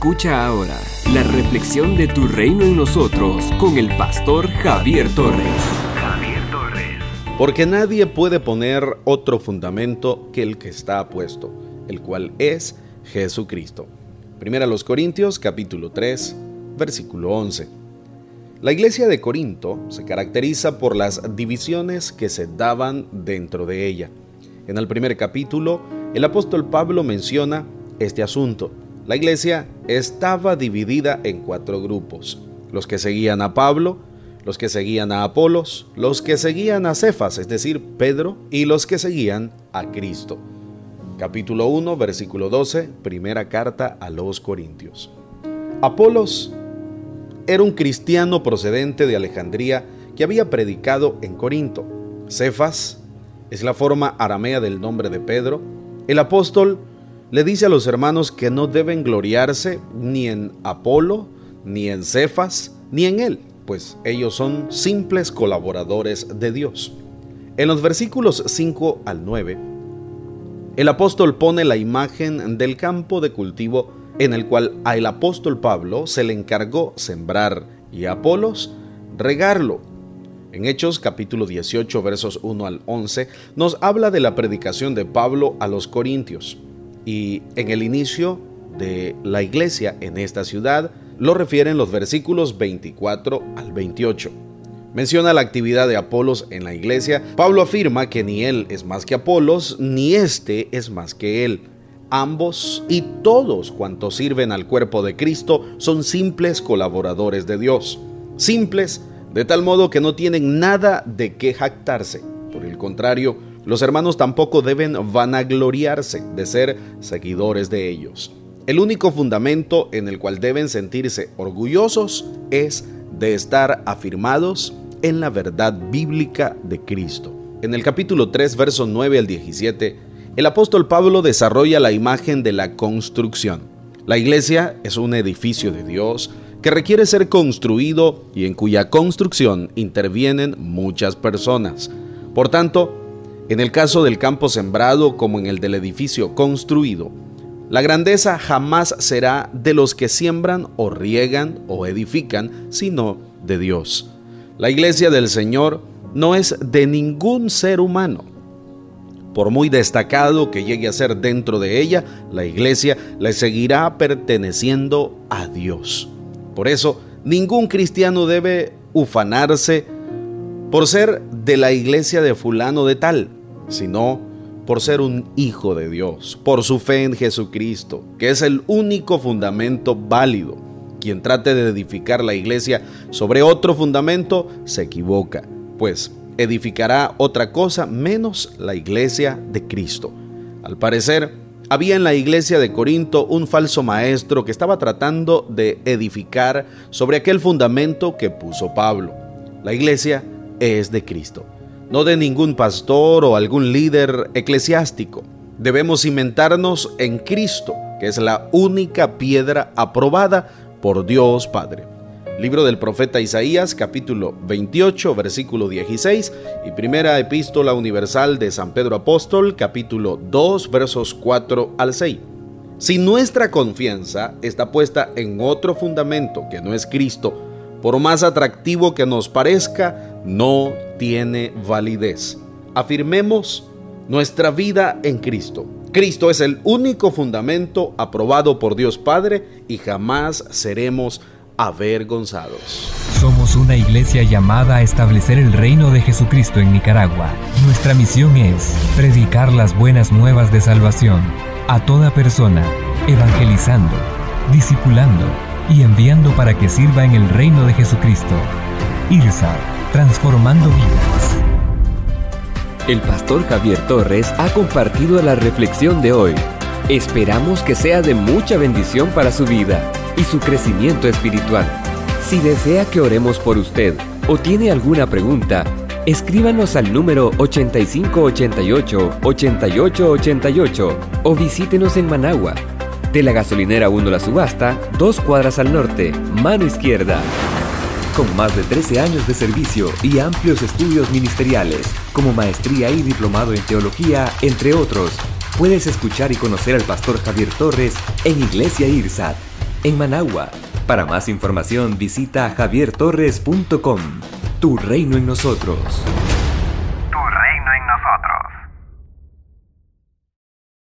Escucha ahora la reflexión de tu reino en nosotros con el pastor Javier Torres. Javier Torres. Porque nadie puede poner otro fundamento que el que está puesto, el cual es Jesucristo. Primera los Corintios capítulo 3, versículo 11. La iglesia de Corinto se caracteriza por las divisiones que se daban dentro de ella. En el primer capítulo, el apóstol Pablo menciona este asunto. La iglesia estaba dividida en cuatro grupos. Los que seguían a Pablo, los que seguían a Apolos, los que seguían a Cefas, es decir, Pedro, y los que seguían a Cristo. Capítulo 1, versículo 12, primera carta a los Corintios. Apolos era un cristiano procedente de Alejandría que había predicado en Corinto. Cefas es la forma aramea del nombre de Pedro. El apóstol le dice a los hermanos que no deben gloriarse ni en Apolo, ni en Cefas, ni en él, pues ellos son simples colaboradores de Dios. En los versículos 5 al 9, el apóstol pone la imagen del campo de cultivo en el cual al apóstol Pablo se le encargó sembrar y a Apolos regarlo. En Hechos capítulo 18 versos 1 al 11 nos habla de la predicación de Pablo a los corintios y en el inicio de la iglesia en esta ciudad lo refieren los versículos 24 al 28. Menciona la actividad de Apolos en la iglesia. Pablo afirma que ni él es más que Apolos, ni éste es más que él. Ambos y todos cuantos sirven al cuerpo de Cristo son simples colaboradores de Dios. Simples de tal modo que no tienen nada de qué jactarse. Por el contrario, los hermanos tampoco deben vanagloriarse de ser seguidores de ellos. El único fundamento en el cual deben sentirse orgullosos es de estar afirmados en la verdad bíblica de Cristo. En el capítulo 3, versos 9 al 17, el apóstol Pablo desarrolla la imagen de la construcción. La iglesia es un edificio de Dios que requiere ser construido y en cuya construcción intervienen muchas personas. Por tanto, en el caso del campo sembrado como en el del edificio construido, la grandeza jamás será de los que siembran o riegan o edifican, sino de Dios. La iglesia del Señor no es de ningún ser humano. Por muy destacado que llegue a ser dentro de ella, la iglesia le seguirá perteneciendo a Dios. Por eso, ningún cristiano debe ufanarse por ser de la iglesia de fulano de tal, sino por ser un hijo de Dios, por su fe en Jesucristo, que es el único fundamento válido. Quien trate de edificar la iglesia sobre otro fundamento se equivoca, pues edificará otra cosa menos la iglesia de Cristo. Al parecer, había en la iglesia de Corinto un falso maestro que estaba tratando de edificar sobre aquel fundamento que puso Pablo. La iglesia es de Cristo no de ningún pastor o algún líder eclesiástico. Debemos cimentarnos en Cristo, que es la única piedra aprobada por Dios Padre. Libro del profeta Isaías, capítulo 28, versículo 16, y primera epístola universal de San Pedro Apóstol, capítulo 2, versos 4 al 6. Si nuestra confianza está puesta en otro fundamento que no es Cristo, por más atractivo que nos parezca, no tiene validez. Afirmemos nuestra vida en Cristo. Cristo es el único fundamento aprobado por Dios Padre y jamás seremos avergonzados. Somos una iglesia llamada a establecer el reino de Jesucristo en Nicaragua. Nuestra misión es predicar las buenas nuevas de salvación a toda persona, evangelizando, discipulando y enviando para que sirva en el reino de Jesucristo. IRSA, transformando vidas. El pastor Javier Torres ha compartido la reflexión de hoy. Esperamos que sea de mucha bendición para su vida y su crecimiento espiritual. Si desea que oremos por usted o tiene alguna pregunta, escríbanos al número 8588-8888 o visítenos en Managua de la gasolinera 1 La Subasta, dos cuadras al norte, mano izquierda. Con más de 13 años de servicio y amplios estudios ministeriales, como maestría y diplomado en teología, entre otros, puedes escuchar y conocer al pastor Javier Torres en Iglesia IRSAT. en Managua. Para más información visita javiertorres.com. Tu reino en nosotros.